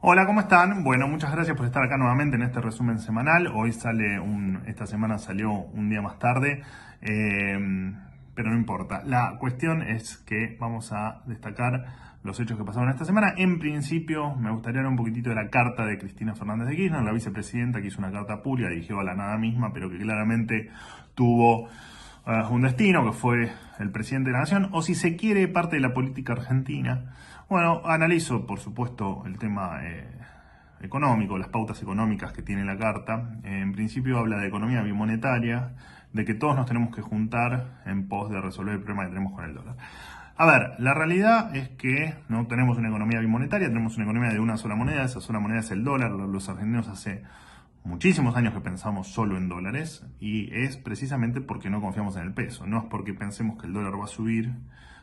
Hola, ¿cómo están? Bueno, muchas gracias por estar acá nuevamente en este resumen semanal. Hoy sale un, esta semana salió un día más tarde, eh, pero no importa. La cuestión es que vamos a destacar los hechos que pasaron esta semana. En principio, me gustaría hablar un poquitito de la carta de Cristina Fernández de Kirchner, la vicepresidenta que hizo una carta pública, dirigió a la nada misma, pero que claramente tuvo eh, un destino, que fue el presidente de la nación, o si se quiere, parte de la política argentina. Bueno, analizo, por supuesto, el tema eh, económico, las pautas económicas que tiene la carta. en principio habla de economía bimonetaria, de que todos nos tenemos que juntar en pos de resolver el problema que tenemos con el dólar. A ver, la realidad es que no tenemos una economía bimonetaria, tenemos una economía de una sola moneda, esa sola moneda es el dólar, los argentinos hace muchísimos años que pensamos solo en dólares y es precisamente porque no confiamos en el peso. No es porque pensemos que el dólar va a subir,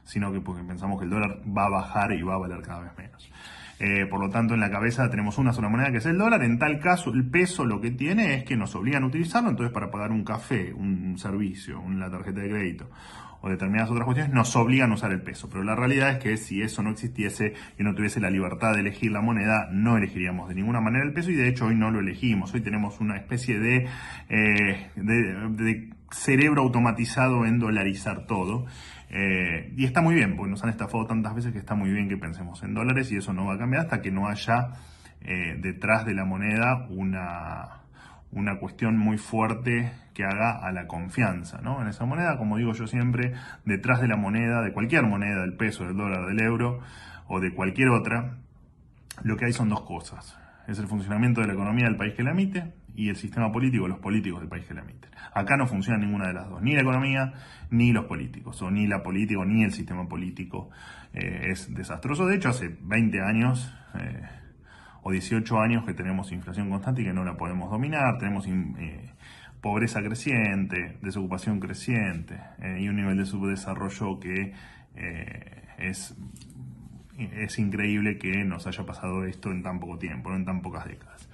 sino que porque pensamos que el dólar va a bajar y va a valer cada vez menos. Eh, por lo tanto, en la cabeza tenemos una sola moneda que es el dólar. En tal caso, el peso lo que tiene es que nos obligan a utilizarlo. Entonces, para pagar un café, un servicio, una tarjeta de crédito o determinadas otras cuestiones, nos obligan a usar el peso. Pero la realidad es que si eso no existiese y no tuviese la libertad de elegir la moneda, no elegiríamos de ninguna manera el peso y de hecho hoy no lo elegimos. Hoy tenemos una especie de, eh, de, cerebro automatizado en dolarizar todo. Eh, y está muy bien, porque nos han estafado tantas veces que está muy bien que pensemos en dólares y eso no va a cambiar hasta que no haya eh, detrás de la moneda una una cuestión muy fuerte que haga a la confianza ¿no? en esa moneda. Como digo yo siempre, detrás de la moneda, de cualquier moneda, del peso, del dólar, del euro o de cualquier otra, lo que hay son dos cosas. Es el funcionamiento de la economía del país que la emite y el sistema político, los políticos del país que la emiten. Acá no funciona ninguna de las dos, ni la economía ni los políticos, o ni la política ni el sistema político eh, es desastroso. De hecho, hace 20 años... Eh, o 18 años que tenemos inflación constante y que no la podemos dominar, tenemos eh, pobreza creciente, desocupación creciente y un nivel de subdesarrollo que es, es increíble que nos haya pasado esto en tan poco tiempo, en tan pocas décadas.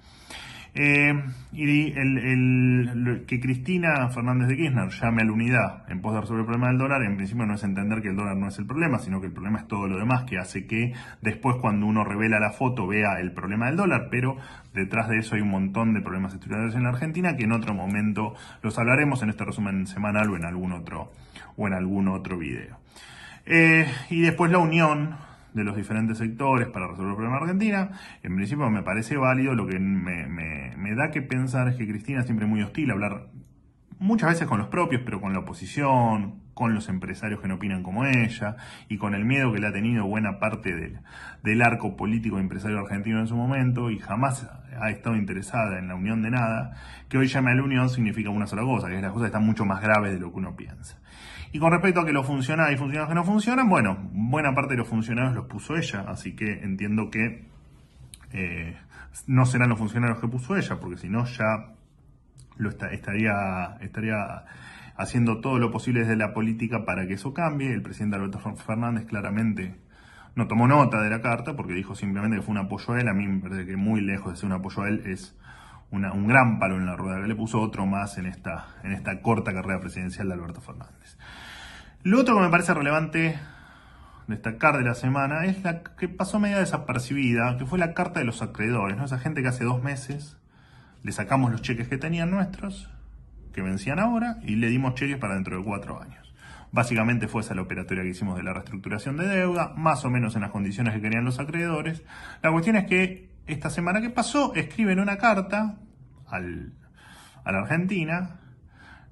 Eh, y el, que Cristina Fernández de Kirchner llame a la unidad en pos de resolver el problema del dólar, en principio no es entender que el dólar no es el problema, sino que el problema es todo lo demás, que hace que después cuando uno revela la foto vea el problema del dólar, pero detrás de eso hay un montón de problemas estructurales en la Argentina que en otro momento los hablaremos en este resumen semanal o en algún otro, o en algún otro video. Eh, y después la unión de los diferentes sectores para resolver el problema de Argentina. En principio me parece válido, lo que me, da que pensar es que Cristina es siempre muy hostil a hablar muchas veces con los propios, pero con la oposición, con los empresarios que no opinan como ella, y con el miedo que le ha tenido buena parte del, del arco político empresario argentino en su momento, y jamás ha estado interesada en la unión de nada, que hoy llame a la unión significa una sola cosa, que las cosas están mucho más graves de lo que uno piensa. Y con respecto a que los funcionarios y funcionarios que no funcionan, bueno, buena parte de los funcionarios los puso ella, así que entiendo que eh, no serán los funcionarios que puso ella, porque si no ya lo estaría, estaría haciendo todo lo posible desde la política para que eso cambie. El presidente Alberto Fernández claramente no tomó nota de la carta porque dijo simplemente que fue un apoyo a él. A mí me parece que muy lejos de ser un apoyo a él es un gran palo en la rueda le puso otro más en esta, en esta corta carrera presidencial de Alberto Fernández. Lo otro que me parece relevante destacar de la semana es la que pasó media desapercibida, que fue la carta de los acreedores, ¿no? Esa gente que hace dos meses le sacamos los cheques que tenían nuestros, que vencían ahora, y le dimos cheques para dentro de cuatro años. Básicamente fue esa la operatoria que hicimos de la reestructuración de deuda, más o menos en las condiciones que querían los acreedores. La cuestión es que esta semana que pasó escriben una carta al, a la Argentina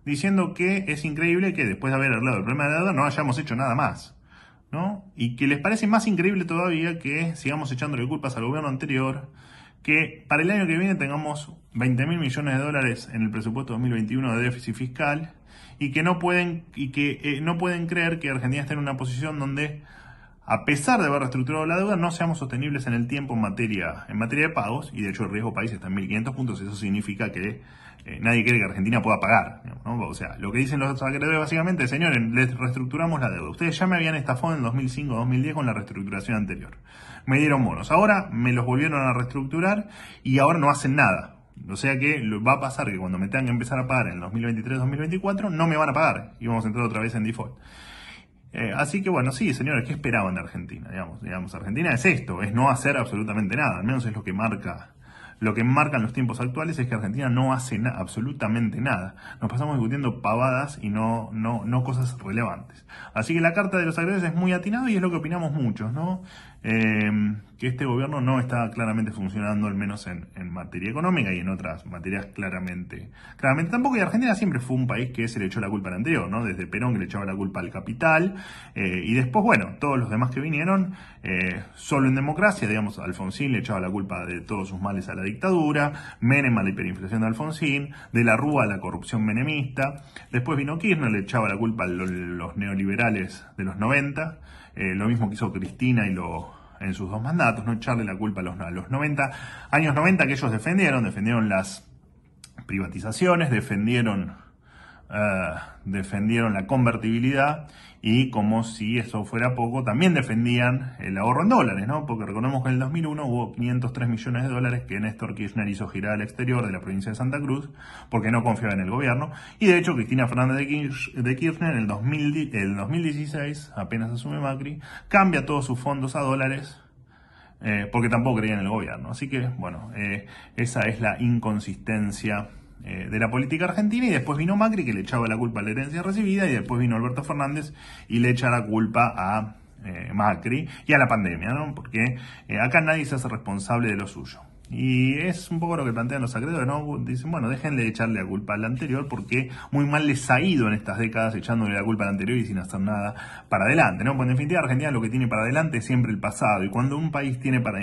diciendo que es increíble que después de haber arreglado el problema de deuda no hayamos hecho nada más. ¿no? Y que les parece más increíble todavía que sigamos echándole culpas al gobierno anterior, que para el año que viene tengamos 20 mil millones de dólares en el presupuesto 2021 de déficit fiscal y que no pueden, y que, eh, no pueden creer que Argentina esté en una posición donde a pesar de haber reestructurado la deuda, no seamos sostenibles en el tiempo en materia, en materia de pagos, y de hecho el riesgo país está en 1.500 puntos, eso significa que eh, nadie quiere que Argentina pueda pagar. O sea, lo que dicen los acreedores básicamente es, señores, les reestructuramos la deuda. Ustedes ya me habían estafado en 2005-2010 con la reestructuración anterior. Me dieron bonos. Ahora me los volvieron a reestructurar y ahora no hacen nada. O sea que va a pasar que cuando me tengan que empezar a pagar en el 2023-2024, no me van a pagar y vamos a entrar otra vez en default. Eh, así que bueno, sí, señores, ¿qué esperaban de Argentina? Digamos, digamos, Argentina es esto, es no hacer absolutamente nada, al menos es lo que marca lo que marcan los tiempos actuales es que Argentina no hace absolutamente nada. Nos pasamos discutiendo pavadas y no, no, no cosas relevantes. Así que la carta de los agresores es muy atinada y es lo que opinamos muchos, ¿no? Eh, que este gobierno no está claramente funcionando, al menos en, materia económica y en otras materias claramente. Claramente tampoco, y Argentina siempre fue un país que se le echó la culpa al anterior, ¿no? Desde Perón que le echaba la culpa al capital, eh, y después, bueno, todos los demás que vinieron, eh, solo en democracia, digamos, Alfonsín le echaba la culpa de todos sus males a la dictadura, Menem a la hiperinflación de Alfonsín, de la Rúa a la corrupción menemista, después vino Kirchner, le echaba la culpa a los neoliberales de los 90, lo mismo que hizo Cristina y lo en sus dos mandatos, no echarle la culpa a los, a los 90, años 90 que ellos defendieron, defendieron las privatizaciones, defendieron, eh, defendieron la convertibilidad y como si eso fuera poco, también defendían el ahorro en dólares, ¿no? Porque recordemos que en el 2001 hubo 503 millones de dólares que Néstor Kirchner hizo girar al exterior de la provincia de Santa Cruz porque no confiaba en el gobierno. Y de hecho, Cristina Fernández de Kirchner en el, 2016, apenas asume Macri, cambia todos sus fondos a dólares eh, porque tampoco creía en el gobierno. Así que, bueno, eh, esa es la inconsistencia eh, de la política argentina y después vino Macri que le echaba la culpa a la herencia recibida y después vino Alberto Fernández y le echa la culpa a eh, Macri y a la pandemia, ¿no? Porque eh, acá nadie se hace responsable de lo suyo. Y es un poco lo que plantean los acreedores, ¿no? Dicen, bueno, déjenle echarle la culpa al anterior porque muy mal les ha ido en estas décadas echándole la culpa al anterior y sin hacer nada para adelante, ¿no? Porque en definitiva Argentina lo que tiene para adelante es siempre el pasado y cuando un país tiene, para,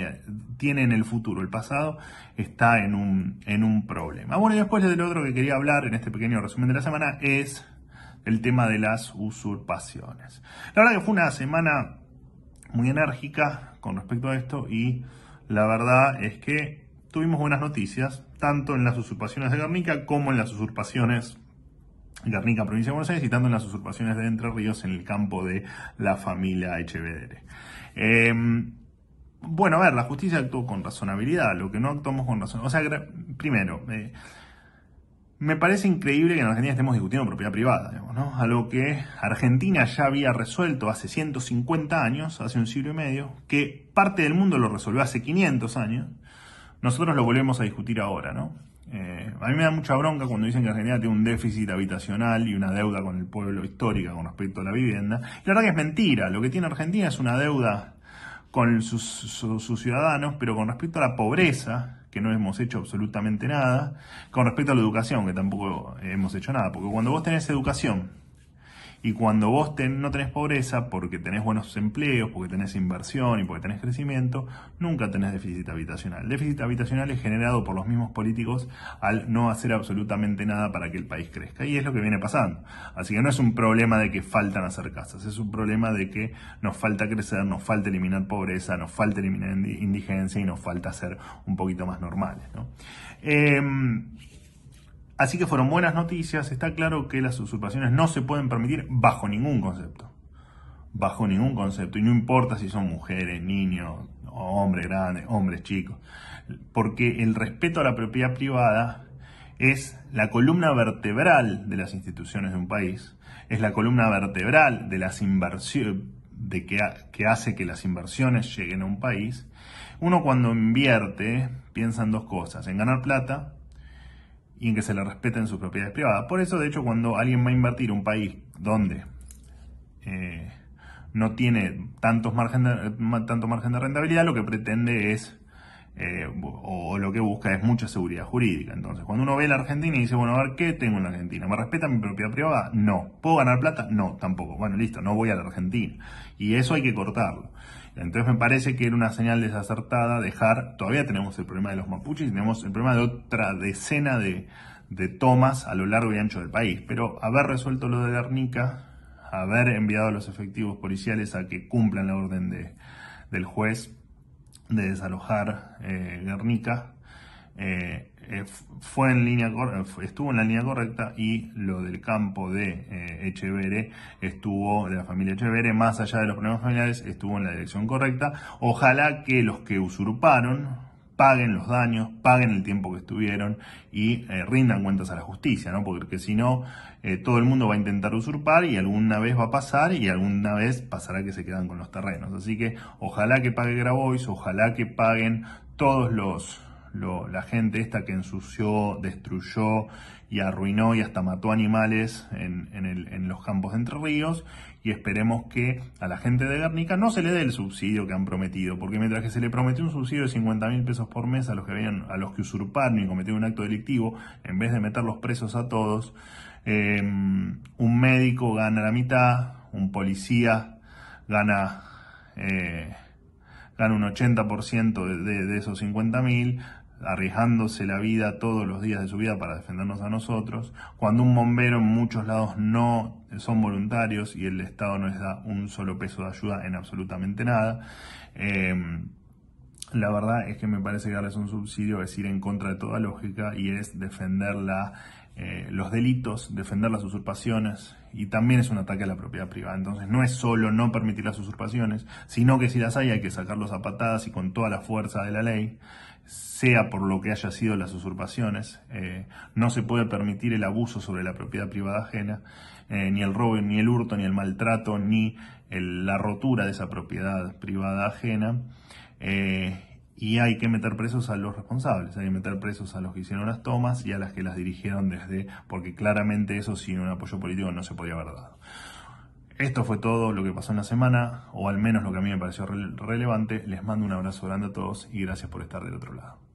tiene en el futuro el pasado, está en un, en un problema. Bueno, y después del otro que quería hablar en este pequeño resumen de la semana es el tema de las usurpaciones. La verdad que fue una semana muy enérgica con respecto a esto y la verdad es que tuvimos buenas noticias, tanto en las usurpaciones de Guernica como en las usurpaciones Guernica, provincia de Buenos Aires, y tanto en las usurpaciones de Entre Ríos en el campo de la familia Echevedere. Em, bueno, a ver, la justicia actuó con razonabilidad, lo que no actuamos con razón. O sea, primero, eh, me parece increíble que en Argentina estemos discutiendo propiedad privada, digamos, ¿no? Algo que Argentina ya había resuelto hace 150 años, hace un siglo y medio, que parte del mundo lo resolvió hace 500 años, nosotros lo volvemos a discutir ahora, ¿no? Eh, a mí me da mucha bronca cuando dicen que Argentina tiene un déficit habitacional y una deuda con el pueblo histórica con respecto a la vivienda. la verdad que es mentira, lo que tiene Argentina es una deuda con sus ciudadanos, pero con respecto a la pobreza, que no hemos hecho absolutamente nada, con respecto a la educación, que tampoco hemos hecho nada, porque cuando vos tenés educación y cuando vos no tenés pobreza, porque tenés buenos empleos, porque tenés inversión y porque tenés crecimiento, nunca tenés déficit habitacional. El déficit habitacional es generado por los mismos políticos al no hacer absolutamente nada para que el país crezca. Y es lo que viene pasando. Así que no es un problema de que faltan hacer casas, es un problema de que nos falta crecer, nos falta eliminar pobreza, nos falta eliminar indigencia y nos falta ser un poquito más normales. Em, Así que fueron buenas noticias. Está claro que las usurpaciones no se pueden permitir bajo ningún concepto. Bajo ningún concepto. Y no importa si son mujeres, niños, hombres grandes, hombres chicos. Porque el respeto a la propiedad privada es la columna vertebral de las instituciones de un país. Es la columna vertebral de las inversiones, de que, que hace que las inversiones lleguen a un país. Uno cuando invierte piensa en dos cosas, en ganar plata y en que se le respeten sus propiedades privadas. Por eso, de hecho, cuando alguien va a invertir un país donde eh, no tiene tantos margen tanto margen de rentabilidad, lo que pretende es, eh, o, lo que busca es mucha seguridad jurídica. Entonces, cuando uno ve la Argentina y dice, bueno, a ver, ¿qué tengo en la Argentina? ¿Me respeta mi propiedad privada? No. ¿Puedo ganar plata? No, tampoco. Bueno, listo, no voy a la Argentina. Y eso hay que cortarlo. Entonces me parece que era una señal desacertada dejar, todavía tenemos el problema de los mapuches tenemos el problema de otra decena de, tomas a lo largo y ancho del país, pero haber resuelto lo de Guernica, haber enviado a los efectivos policiales a que cumplan la orden de, del juez de desalojar eh, Guernica, eh, eh, fue en línea, estuvo en la línea correcta y lo del campo de Echevere estuvo, de la familia Echevere, más allá de los problemas familiares, estuvo en la dirección correcta. Ojalá que los que usurparon paguen los daños, paguen el tiempo que estuvieron y eh, rindan cuentas a la justicia, ¿no? Porque si no, eh, todo el mundo va a intentar usurpar y alguna vez va a pasar y alguna vez pasará que se quedan con los terrenos. Así que ojalá que pague Grabois, ojalá que paguen todos los la gente esta que ensució, destruyó y arruinó y hasta mató animales en, en, los campos de Entre Ríos y esperemos que a la gente de Guernica no se le dé el subsidio que han prometido, porque mientras que se le prometió un subsidio de 50 mil pesos por mes a los que habían, a los que usurparon y cometieron un acto delictivo, en vez de meterlos presos a todos, eh, un médico gana la mitad, un policía gana eh, gana un 80% de, de, de, esos 50 mil, arriesgándose la vida todos los días de su vida para defendernos a nosotros, cuando un bombero en muchos lados no son voluntarios y el Estado no les da un solo peso de ayuda en absolutamente nada. Em, la verdad es que me parece que darles un subsidio es ir en contra de toda lógica y es defender la, eh, los delitos, defender las usurpaciones y también es un ataque a la propiedad privada. Entonces no es solo no permitir las usurpaciones, sino que si las hay hay que sacarlos a patadas y con toda la fuerza de la ley sea por lo que haya sido las usurpaciones. Eh, no se puede permitir el abuso sobre la propiedad privada ajena, eh, ni el robo, ni el hurto, ni el maltrato, ni la rotura de esa propiedad privada ajena. Y hay que meter presos a los responsables, hay que meter presos a los que hicieron las tomas y a las que las dirigieron desde, porque claramente eso sin un apoyo político no se podía haber dado. Esto fue todo lo que pasó en la semana, o al menos lo que a mí me pareció relevante. Les mando un abrazo grande a todos y gracias por estar del otro lado.